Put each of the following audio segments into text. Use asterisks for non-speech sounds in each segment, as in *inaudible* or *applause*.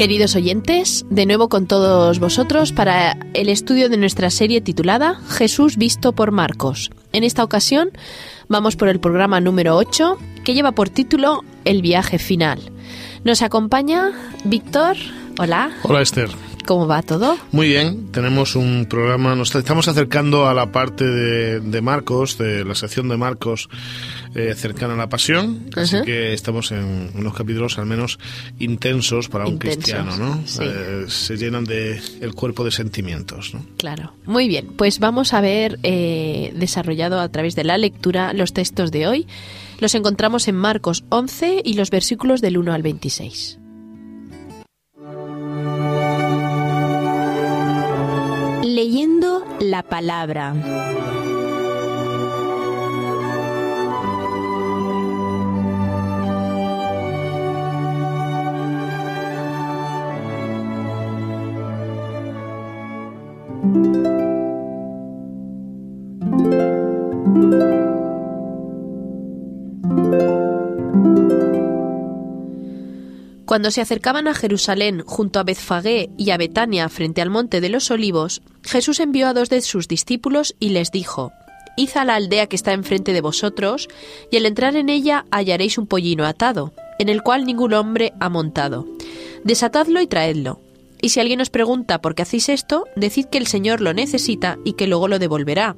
Queridos oyentes, de nuevo con todos vosotros para el estudio de nuestra serie titulada Jesús visto por Marcos. En esta ocasión vamos por el programa número 8 que lleva por título El viaje final. Nos acompaña Víctor. Hola. Hola Esther. ¿Cómo va todo? Muy bien, tenemos un programa, nos estamos acercando a la parte de, Marcos, de la sección de Marcos eh, cercana a la pasión, así que estamos en unos capítulos al menos intensos para un cristiano, ¿no? Eh, se llenan de el cuerpo de sentimientos, ¿no? Claro, muy bien, pues vamos a ver eh, desarrollado a través de la lectura los textos de hoy. Los encontramos en Marcos 11 y los versículos del 1 al 26. Leyendo la palabra. Cuando se acercaban a Jerusalén junto a Bezfagé y a Betania frente al monte de los olivos, Jesús envió a dos de sus discípulos y les dijo, Id a la aldea que está enfrente de vosotros, y al entrar en ella hallaréis un pollino atado, en el cual ningún hombre ha montado. Desatadlo y traedlo. Y si alguien os pregunta por qué hacéis esto, decid que el Señor lo necesita y que luego lo devolverá.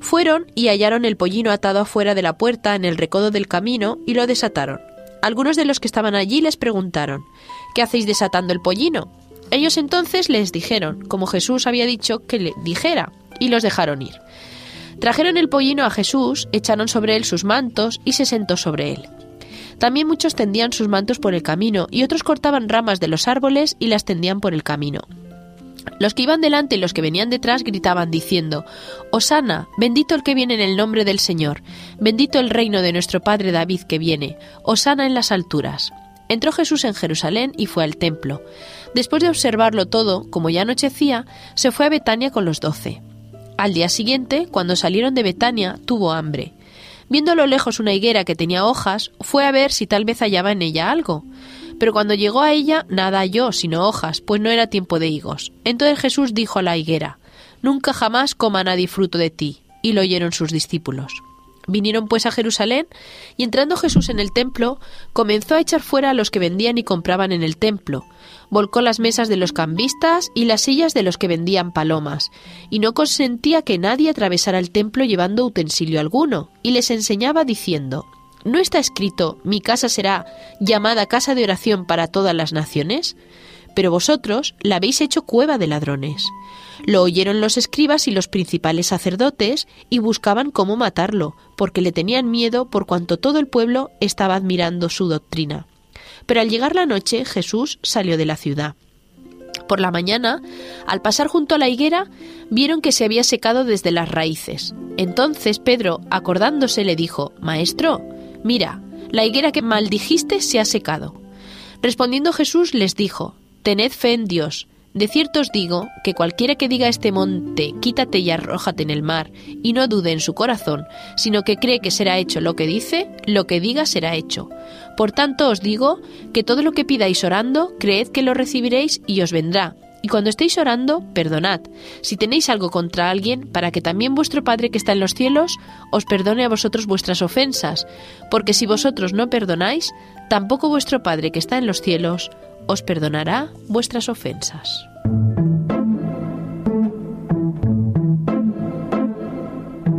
Fueron y hallaron el pollino atado afuera de la puerta en el recodo del camino y lo desataron. Algunos de los que estaban allí les preguntaron ¿Qué hacéis desatando el pollino? Ellos entonces les dijeron, como Jesús había dicho que le dijera, y los dejaron ir. Trajeron el pollino a Jesús, echaron sobre él sus mantos y se sentó sobre él. También muchos tendían sus mantos por el camino y otros cortaban ramas de los árboles y las tendían por el camino. Los que iban delante y los que venían detrás gritaban diciendo, Osana, bendito el que viene en el nombre del Señor, bendito el reino de nuestro Padre David que viene, Osana en las alturas. Entró Jesús en Jerusalén y fue al templo. Después de observarlo todo, como ya anochecía, se fue a Betania con los doce. Al día siguiente, cuando salieron de Betania, tuvo hambre. Viendo a lo lejos una higuera que tenía hojas, fue a ver si tal vez hallaba en ella algo. Pero cuando llegó a ella, nada halló, sino hojas, pues no era tiempo de higos. Entonces Jesús dijo a la higuera, Nunca jamás coma nadie fruto de ti. Y lo oyeron sus discípulos. Vinieron pues a Jerusalén, y entrando Jesús en el templo, comenzó a echar fuera a los que vendían y compraban en el templo, volcó las mesas de los cambistas y las sillas de los que vendían palomas, y no consentía que nadie atravesara el templo llevando utensilio alguno, y les enseñaba diciendo, ¿No está escrito, mi casa será llamada casa de oración para todas las naciones? Pero vosotros la habéis hecho cueva de ladrones. Lo oyeron los escribas y los principales sacerdotes y buscaban cómo matarlo, porque le tenían miedo por cuanto todo el pueblo estaba admirando su doctrina. Pero al llegar la noche Jesús salió de la ciudad. Por la mañana, al pasar junto a la higuera, vieron que se había secado desde las raíces. Entonces Pedro, acordándose, le dijo, Maestro, Mira, la higuera que maldijiste se ha secado. Respondiendo Jesús les dijo, Tened fe en Dios. De cierto os digo que cualquiera que diga a este monte, quítate y arrójate en el mar, y no dude en su corazón, sino que cree que será hecho lo que dice, lo que diga será hecho. Por tanto os digo que todo lo que pidáis orando, creed que lo recibiréis y os vendrá. Y cuando estéis orando, perdonad, si tenéis algo contra alguien, para que también vuestro Padre que está en los cielos os perdone a vosotros vuestras ofensas, porque si vosotros no perdonáis, tampoco vuestro Padre que está en los cielos os perdonará vuestras ofensas.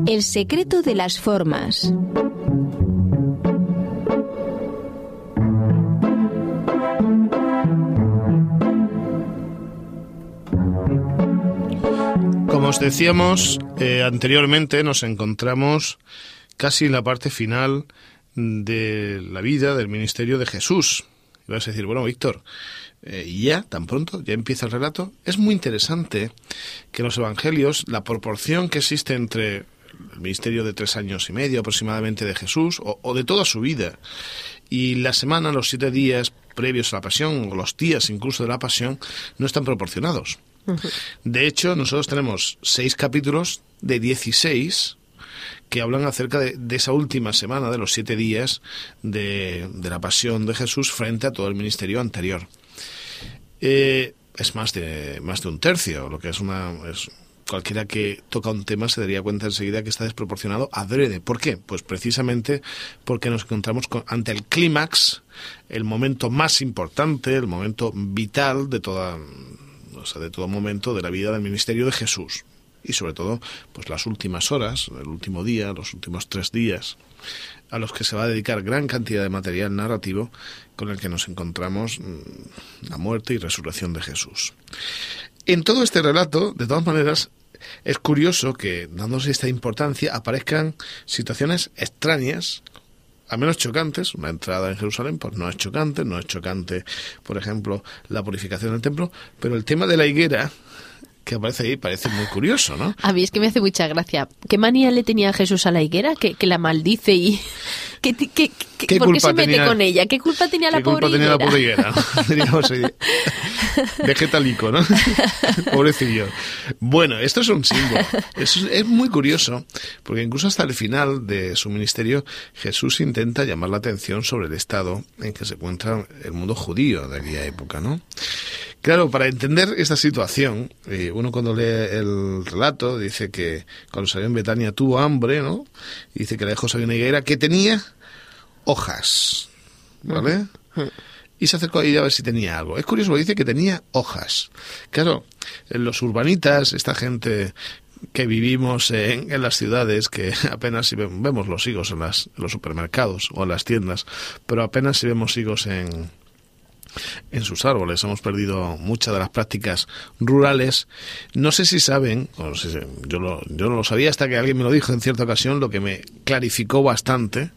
El secreto de las formas. Como os decíamos eh, anteriormente, nos encontramos casi en la parte final de la vida del ministerio de Jesús. Y vas a decir, bueno, Víctor, eh, ya, tan pronto, ya empieza el relato. Es muy interesante que en los evangelios la proporción que existe entre el ministerio de tres años y medio aproximadamente de Jesús, o, de toda su vida. Y la semana, los siete días previos a la pasión, o los días incluso de la pasión, no están proporcionados. De hecho, nosotros tenemos seis capítulos de 16 que hablan acerca de, esa última semana, de los siete días de, la pasión de Jesús frente a todo el ministerio anterior. Eh, es más de, más de un tercio, lo que es una... Es, cualquiera que toca un tema se daría cuenta enseguida que está desproporcionado adrede. ¿Por qué? Pues precisamente porque nos encontramos ante el clímax, el momento más importante, el momento vital de toda, o sea, de todo momento de la vida del ministerio de Jesús y sobre todo pues las últimas horas, el último día, los últimos tres días, a los que se va a dedicar gran cantidad de material narrativo con el que nos encontramos mm, la muerte y resurrección de Jesús. En todo este relato, de todas maneras, es curioso que, dándose esta importancia, aparezcan situaciones extrañas, al menos chocantes. Una entrada en Jerusalén, pues no es chocante, no es chocante, por ejemplo, la purificación del templo, pero el tema de la higuera que aparece ahí parece muy curioso, ¿no? A mí es que me hace mucha gracia. ¿Qué manía le tenía Jesús a la higuera? Que, que la maldice y... *laughs* ¿Qué, qué, qué, por qué se mete con ella? ¿Qué culpa tenía la pobre higuera? ¿Qué culpa tenía la pobre higuera? *laughs* *laughs* Vegetalico, ¿no? *laughs* Pobrecillo. Bueno, esto es un símbolo. Es, es muy curioso, porque incluso hasta el final de su ministerio, Jesús intenta llamar la atención sobre el estado en que se encuentra el mundo judío de aquella época, ¿no? Claro, para entender esta situación, eh, uno cuando lee el relato dice que cuando salió en Betania tuvo hambre, ¿no? Y dice que lejos había una higuera que tenía hojas, ¿vale? Y se acercó a ella a ver si tenía algo. Es curioso, dice que tenía hojas. Claro, los urbanitas, esta gente que vivimos en, en, las ciudades, que *laughs* apenas si vemos los higos en, las, en los supermercados o en las tiendas, pero apenas si vemos higos en, en sus árboles. Hemos perdido muchas de las prácticas rurales. No sé si saben, yo, yo no lo sabía hasta que alguien me lo dijo en cierta ocasión, lo que me clarificó bastante,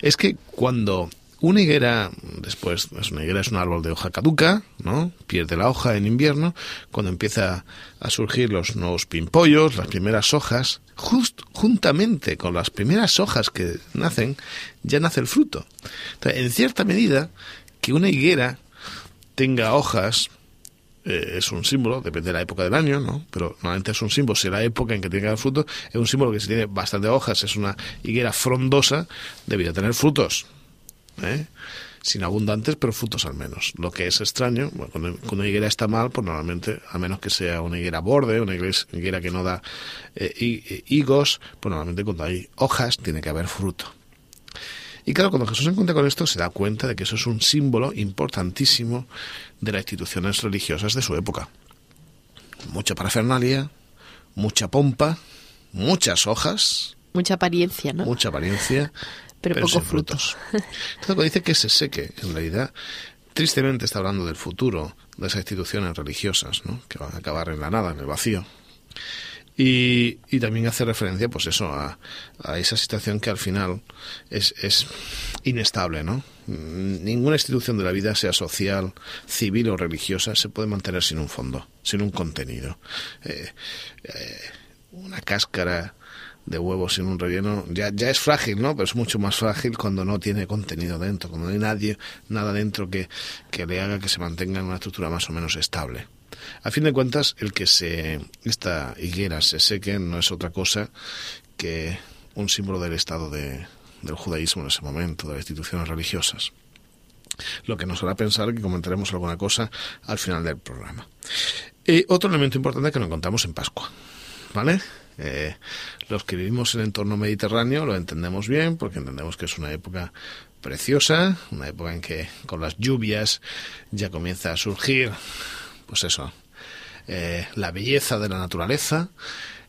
es que cuando una higuera, después, es una higuera es un árbol de hoja caduca, ¿no? Pierde la hoja en invierno, cuando empieza a surgir los nuevos pimpollos, las primeras hojas, just, juntamente con las primeras hojas que nacen, ya nace el fruto. En cierta medida, que una higuera tenga hojas eh, es un símbolo, depende de la época del año, ¿no? Pero normalmente es un símbolo, si la época en que tenga fruto, es un símbolo que si tiene bastante hojas, es una higuera frondosa, debería tener frutos. ¿eh? Sin abundantes, pero frutos al menos. Lo que es extraño, cuando, una higuera está mal, pues normalmente, a menos que sea una higuera borde, una higuera que no da eh, higos, pues normalmente cuando hay hojas tiene que haber fruto. Y claro, cuando Jesús se encuentra con esto, se da cuenta de que eso es un símbolo importantísimo de las instituciones religiosas de su época. Mucha parafernalia, mucha pompa, muchas hojas. Mucha apariencia, ¿no? Mucha apariencia. pero, pocos frutos. Entonces, dice que se seque, en realidad, tristemente está hablando del futuro de esas instituciones religiosas, ¿no? que van a acabar en la nada, en el vacío. Y, y, también hace referencia, pues eso, a, esa situación que al final es, es, inestable, ¿no? Ninguna institución de la vida, sea social, civil o religiosa, se puede mantener sin un fondo, sin un contenido. Eh, eh, una cáscara de huevos sin un relleno ya, ya es frágil, ¿no? Pero es mucho más frágil cuando no tiene contenido dentro, cuando no hay nadie, nada dentro que, que le haga que se mantenga en una estructura más o menos estable. A fin de cuentas, el que se, esta higuera se seque no es otra cosa que un símbolo del estado de, del judaísmo en ese momento, de las instituciones religiosas. Lo que nos hará pensar que comentaremos alguna cosa al final del programa. Y otro elemento importante que nos encontramos en Pascua. ¿Vale? Eh, los que vivimos en el entorno mediterráneo lo entendemos bien porque entendemos que es una época preciosa, una época en que con las lluvias ya comienza a surgir pues eso, eh, la belleza de la naturaleza,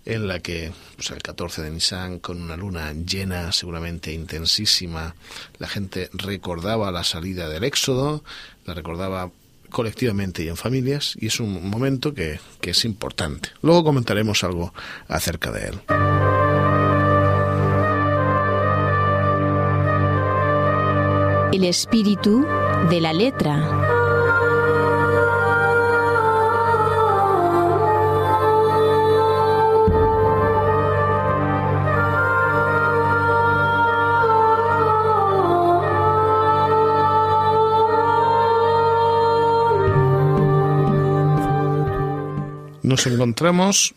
en la que pues el 14 de Nisan, con una luna llena, seguramente intensísima, la gente recordaba la salida del Éxodo, la recordaba colectivamente y en familias, y es un momento que, que es importante. Luego comentaremos algo acerca de él. El espíritu de la letra. Nos encontramos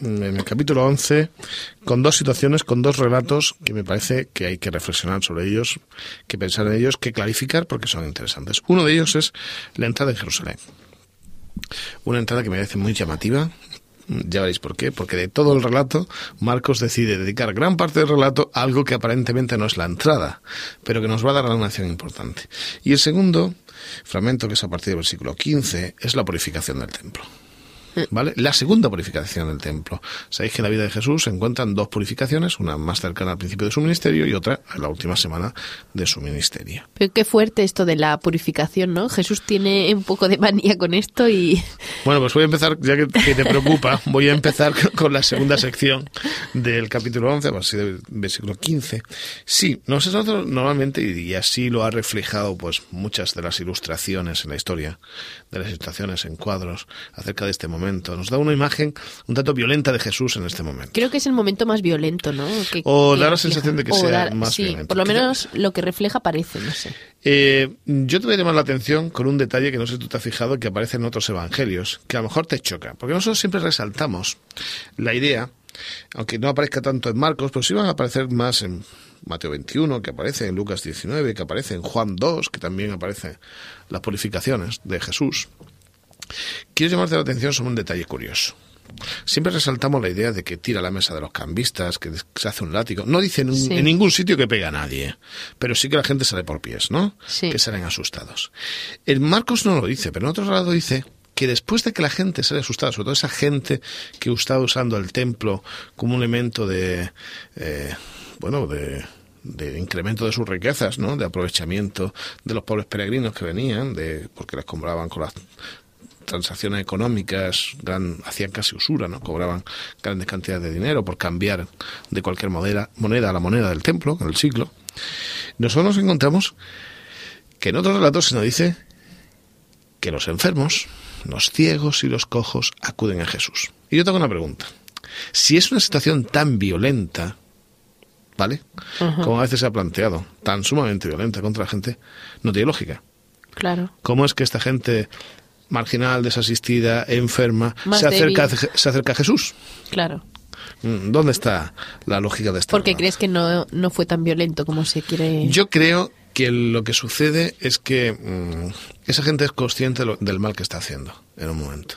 en el capítulo 11 con dos situaciones, con dos relatos que me parece que hay que reflexionar sobre ellos, que pensar en ellos, que clarificar porque son interesantes. Uno de ellos es la entrada en Jerusalén. Una entrada que me parece muy llamativa, ya veréis por qué, porque de todo el relato, Marcos decide dedicar gran parte del relato a algo que aparentemente no es la entrada, pero que nos va a dar una acción importante. Y el segundo fragmento, que es a partir del versículo 15, es la purificación del templo. ¿Vale? La segunda purificación del templo. Sabéis que en la vida de Jesús se encuentran dos purificaciones, una más cercana al principio de su ministerio y otra en la última semana de su ministerio. Pero qué fuerte esto de la purificación, ¿no? Jesús tiene un poco de manía con esto y... Bueno, pues voy a empezar, ya que, te preocupa, voy a empezar *laughs* con la segunda sección del capítulo 11, así del versículo 15. Sí, nosotros normalmente, y así lo ha reflejado pues muchas de las ilustraciones en la historia, de las ilustraciones en cuadros acerca de este momento, nos da una imagen un tanto violenta de Jesús en este momento. Creo que es el momento más violento, ¿no? o da la sensación de que sea más sí, violento. Por lo menos lo que refleja parece, no sé. Eh, yo te voy a llamar la atención con un detalle que no sé si tú te has fijado que aparece en otros evangelios, que a lo mejor te choca, porque nosotros siempre resaltamos la idea, aunque no aparezca tanto en Marcos, pero sí van a aparecer más en Mateo 21, que aparece en Lucas 19, que aparece en Juan 2, que también aparece las purificaciones de Jesús. Quiero llamarte la atención sobre un detalle curioso. Siempre resaltamos la idea de que tira la mesa de los cambistas, que se hace un látigo. No dice en, ningún sitio que pega a nadie, pero sí que la gente sale por pies, ¿no? Que salen asustados. El Marcos no lo dice, pero en otro lado dice que después de que la gente sale asustada, sobre todo esa gente que está usando el templo como un elemento de, eh, bueno, de, de incremento de sus riquezas, ¿no? De aprovechamiento de los pobres peregrinos que venían, de porque les compraban con las transacciones económicas gran, hacían casi usura, ¿no? Cobraban grandes cantidades de dinero por cambiar de cualquier moneda, moneda a la moneda del templo, en el siglo. Nosotros nos encontramos que en otros relatos se nos dice que los enfermos, los ciegos y los cojos acuden a Jesús. Y yo tengo una pregunta. Si es una situación tan violenta, ¿vale? Como a veces se ha planteado, tan sumamente violenta contra la gente, no tiene lógica. Claro. ¿Cómo es que esta gente marginal, desasistida, enferma, se acerca, se acerca a Jesús. Claro. Mm, ¿Dónde está la lógica de esto? Porque crees que no, no fue tan violento como se quiere. Yo creo que lo que sucede es que mm, esa gente es consciente del mal que está haciendo en un momento.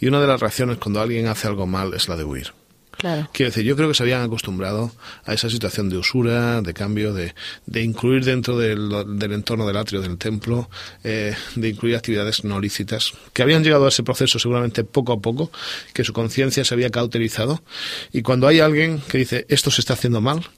Y una de las reacciones cuando alguien hace algo mal es la de huir. Claro. Quiero decir, yo creo que se habían acostumbrado a esa situación de usura, de cambio, de, de incluir dentro del, del, entorno del atrio del templo, eh, de incluir actividades no lícitas, que habían llegado a ese proceso seguramente poco a poco, que su conciencia se había cauterizado, y cuando hay alguien que dice esto se está haciendo mal,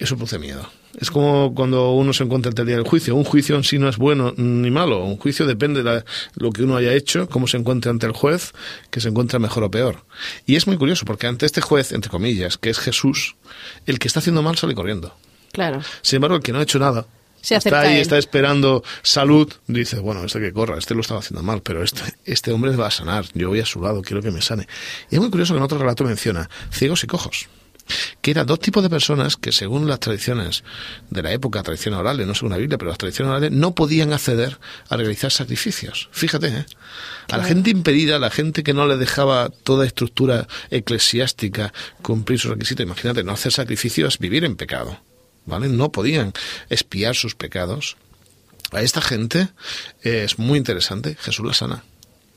eso produce miedo. Es como cuando uno se encuentra ante el día del juicio. Un juicio en sí no es bueno ni malo. Un juicio depende de lo que uno haya hecho, cómo se encuentra ante el juez, que se encuentra mejor o peor. Y es muy curioso, porque ante este juez, entre comillas, que es Jesús, el que está haciendo mal sale corriendo. Claro. Sin embargo, el que no ha hecho nada, está ahí, está esperando salud, dice, bueno, este que corra, este lo estaba haciendo mal, pero este, este hombre va a sanar, yo voy a su lado, quiero que me sane. Y es muy curioso que en otro relato menciona ciegos y cojos que eran dos tipos de personas que según las tradiciones de la época, tradiciones orales, no según la Biblia, pero las tradiciones orales, no podían acceder a realizar sacrificios. Fíjate, ¿eh? a la gente impedida, a la gente que no le dejaba toda estructura eclesiástica cumplir sus requisitos, imagínate, no hacer sacrificios, vivir en pecado. ¿Vale? No podían espiar sus pecados. A esta gente es muy interesante, Jesús la sana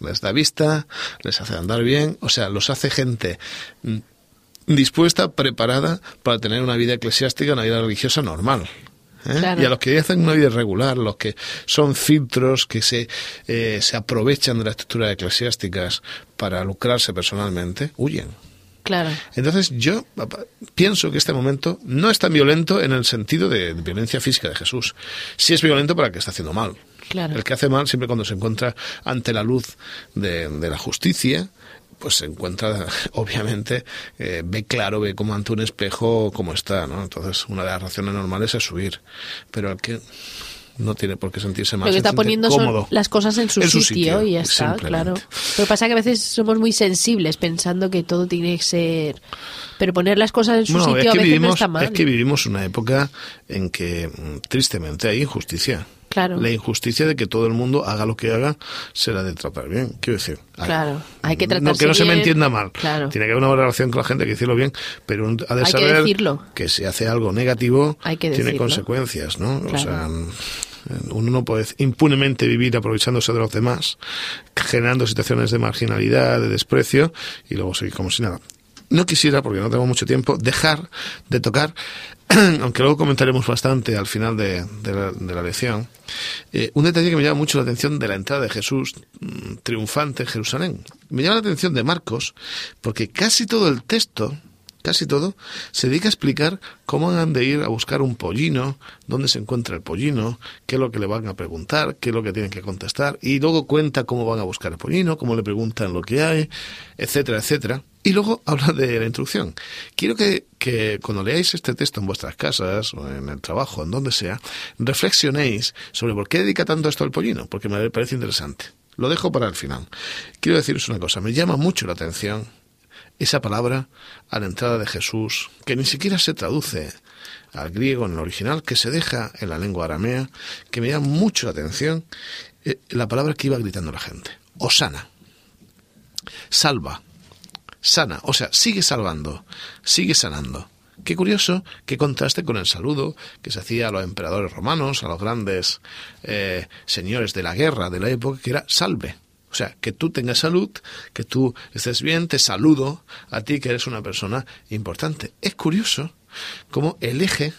les da vista, les hace andar bien, o sea, los hace gente dispuesta, preparada para tener una vida eclesiástica, una vida religiosa normal. ¿eh? Y a los que hacen una vida irregular, los que son filtros que se, eh, se aprovechan de las estructuras eclesiásticas para lucrarse personalmente, huyen. Claro. Entonces yo pienso que este momento no es tan violento en el sentido de, violencia física de Jesús. Sí es violento para el que está haciendo mal. Claro. El que hace mal siempre cuando se encuentra ante la luz de, de la justicia, pues se encuentra, *laughs* obviamente, eh, ve claro, ve como ante un espejo cómo está, ¿no? Entonces, una de las reacciones normales es subir. Pero el que no tiene por qué sentirse mal. Lo que está poniendo son las cosas en su, sitio, y ya está, claro. Lo que pasa es que a veces somos muy sensibles pensando que todo tiene que ser... Pero poner las cosas en su sitio a veces vivimos, no está mal. Es que vivimos una época en que, mm, tristemente, hay injusticia. Claro. La injusticia de que todo el mundo haga lo que haga será de tratar bien. Quiero decir, claro, hay que no que no se me entienda mal. Claro. Tiene que haber una relación con la gente, hay que decirlo bien, pero ha de saber que, si hace algo negativo tiene consecuencias, ¿no? O sea, uno no puede impunemente vivir aprovechándose de los demás, generando situaciones de marginalidad, de desprecio y luego seguir como si nada. No quisiera, porque no tengo mucho tiempo, dejar de tocar *clears throat* aunque luego comentaremos bastante al final de, la, lección, eh, un detalle que me llama mucho la atención de la entrada de Jesús mm, triunfante en Jerusalén. Me llama la atención de Marcos, porque casi todo el texto, casi todo, se dedica a explicar cómo han de ir a buscar un pollino, dónde se encuentra el pollino, qué es lo que le van a preguntar, qué es lo que tienen que contestar, y luego cuenta cómo van a buscar el pollino, cómo le preguntan lo que hay, etcétera, etcétera. Y luego *laughs* habla de la introducción. Quiero que, que, cuando leáis este texto en vuestras casas o en el trabajo, en donde sea, reflexionéis sobre por qué dedica tanto esto al pollino, porque me parece interesante. Lo dejo para el final. Quiero deciros una cosa, me llama mucho la atención esa palabra a la entrada de Jesús, que ni siquiera se traduce al griego en el original, que se deja en la lengua aramea, que me llama mucho la atención eh, la palabra que iba gritando la gente. Osana. Salva sana, o sea, sigue salvando, sigue sanando. Qué curioso que contraste con el saludo que se hacía a los emperadores romanos, a los grandes eh, señores de la guerra de la época, que era salve. O sea, que tú tengas salud, que tú estés bien, te saludo a ti que eres una persona importante. Es curioso cómo el eje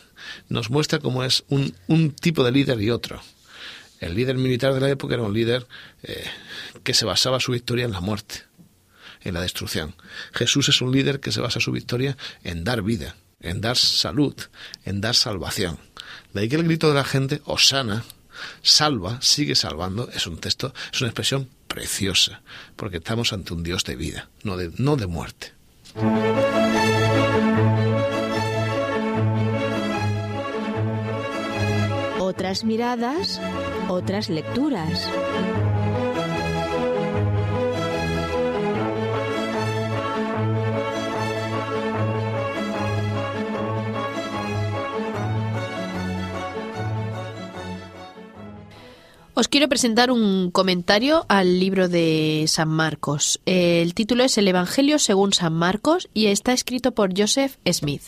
nos muestra cómo es un, un tipo de líder y otro. El líder militar de la época era un líder eh, que se basaba su victoria en la muerte en la destrucción. Jesús es un líder que se basa su victoria en dar vida, en dar salud, en dar salvación. De ahí que el grito de la gente, Osana, salva, sigue salvando, es un texto, es una expresión preciosa, porque estamos ante un Dios de vida, no de, no de muerte. Otras miradas, otras lecturas. Os quiero presentar un comentario al libro de San Marcos. El título es El Evangelio según San Marcos y está escrito por Joseph Smith.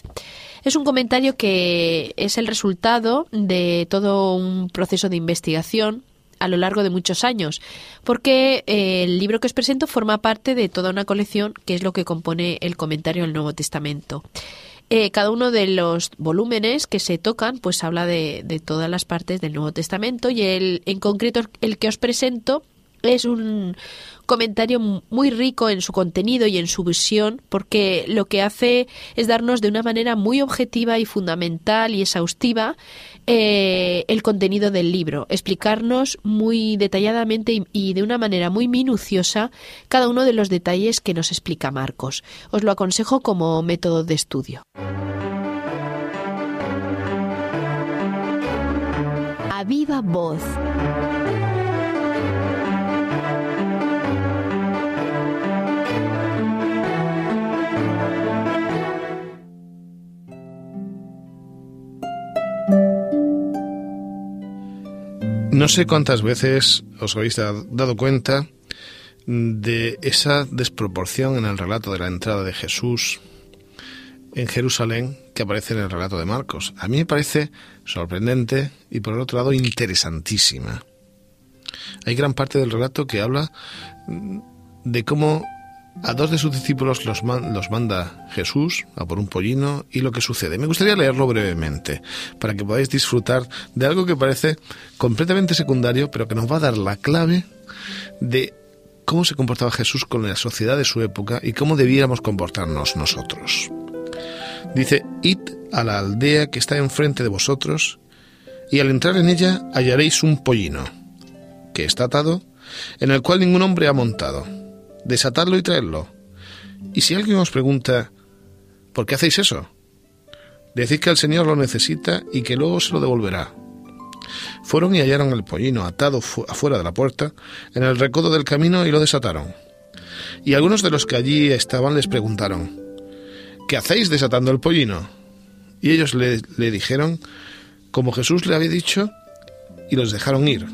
Es un comentario que es el resultado de todo un proceso de investigación a lo largo de muchos años, porque eh, el libro que os presento forma parte de toda una colección que es lo que compone el comentario del Nuevo Testamento. Eh, cada uno de los volúmenes que se tocan, pues habla de, de todas las partes del Nuevo Testamento y el, en concreto el que os presento es un comentario muy rico en su contenido y en su visión, porque lo que hace es darnos de una manera muy objetiva y fundamental y exhaustiva eh, el contenido del libro, explicarnos muy detalladamente y, de una manera muy minuciosa cada uno de los detalles que nos explica Marcos. Os lo aconsejo como método de estudio. A viva voz. No sé cuántas veces os habéis dado cuenta de esa desproporción en el relato de la entrada de Jesús en Jerusalén que aparece en el relato de Marcos. A mí me parece sorprendente y por el otro lado interesantísima. Hay gran parte del relato que habla de cómo a dos de sus discípulos los, manda Jesús a por un pollino y lo que sucede. Me gustaría leerlo brevemente para que podáis disfrutar de algo que parece completamente secundario, pero que nos va a dar la clave de cómo se comportaba Jesús con la sociedad de su época y cómo debiéramos comportarnos nosotros. Dice, id a la aldea que está enfrente de vosotros y al entrar en ella hallaréis un pollino que está atado, en el cual ningún hombre ha montado desatadlo y traerlo. Y si alguien os pregunta, ¿por qué hacéis eso? Decid que el Señor lo necesita y que luego se lo devolverá. Fueron y hallaron el pollino atado afuera de la puerta, en el recodo del camino, y lo desataron. Y algunos de los que allí estaban les preguntaron, ¿qué hacéis desatando el pollino? Y ellos le dijeron, como Jesús le había dicho, y los dejaron ir.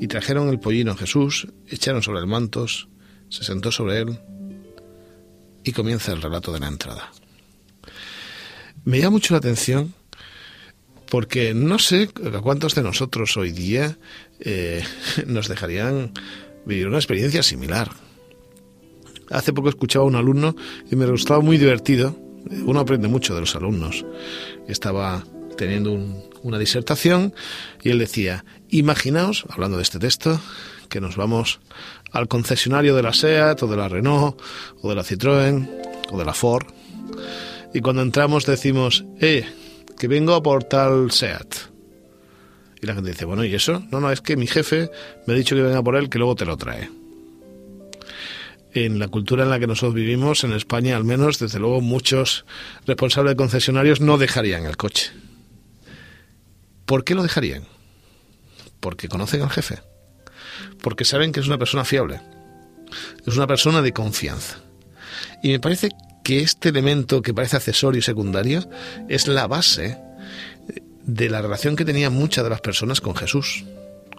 Y trajeron el pollino a Jesús, echaron sobre el mantos, se sentó sobre él y comienza el relato de la entrada. Me llama mucho la atención porque no sé cuántos de nosotros hoy día eh, *laughs* nos dejarían vivir una experiencia similar. Hace poco escuchaba a un alumno y me resultaba muy divertido. Uno aprende mucho de los alumnos. Estaba teniendo una disertación y él decía, imaginaos, hablando de este texto, que nos vamos al concesionario de la SEAT o de la Renault o de la Citroën o de la Ford y cuando entramos decimos, eh, que vengo por tal SEAT. Y la gente dice, bueno, ¿y eso? No, no, es que mi jefe me ha dicho que venga por él, que luego te lo trae. En la cultura en la que nosotros vivimos, en España al menos, desde luego muchos responsables de concesionarios no dejarían el coche. ¿Por qué lo dejarían? Porque conocen al jefe. Porque saben que es una persona fiable. Es una persona de confianza. Y me parece que este elemento que parece accesorio y secundario es la base de la relación que tenían muchas de las personas con Jesús.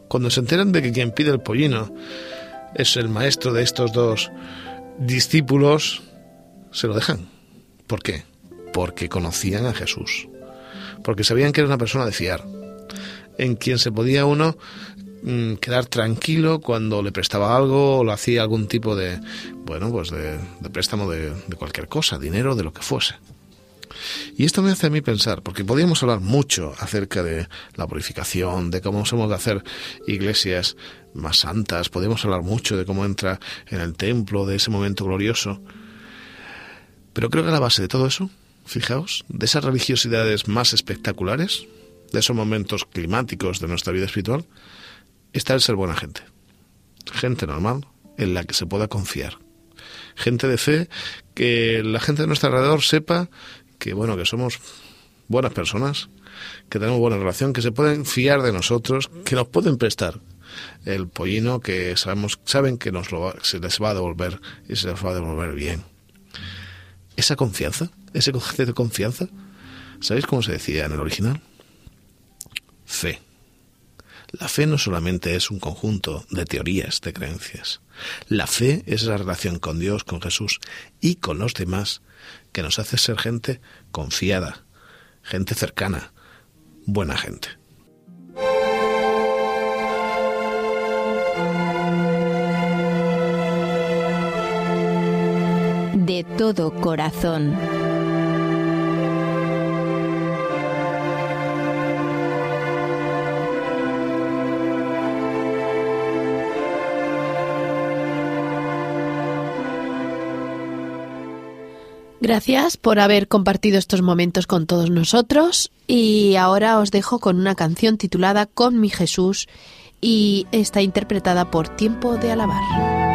Cuando se enteran de que quien pide el pollino es el maestro de estos dos discípulos, se lo dejan. ¿Por qué? Porque conocían a Jesús. Porque sabían que era una persona de fiar, en quien se podía uno Mm, quedar tranquilo cuando le prestaba algo o le hacía algún tipo de, bueno, pues de, préstamo de, de cualquier cosa, dinero, de lo que fuese. Y esto me hace a mí pensar, porque podríamos hablar mucho acerca de la purificación, de cómo hemos de hacer iglesias más santas, podemos hablar mucho de cómo entra en el templo, de ese momento glorioso. Pero creo que la base de todo eso, fijaos, de esas religiosidades más espectaculares, de esos momentos climáticos de nuestra vida espiritual, está el ser buena gente. Gente normal en la que se pueda confiar. Gente de fe que la gente de nuestro alrededor sepa que bueno, que somos buenas personas, que tenemos buena relación, que se pueden fiar de nosotros, que nos pueden prestar el pollino que sabemos saben que nos lo se les va a devolver y se les va a devolver bien. Esa confianza, ese concepto de confianza, ¿sabéis cómo se decía en el original? Fe. La fe no solamente es un conjunto de teorías, de creencias. La fe es la relación con Dios, con Jesús y con los demás que nos hace ser gente confiada, gente cercana, buena gente. De todo corazón. Gracias por haber compartido estos momentos con todos nosotros y ahora os dejo con una canción titulada Con mi Jesús y está interpretada por Tiempo de Alabar.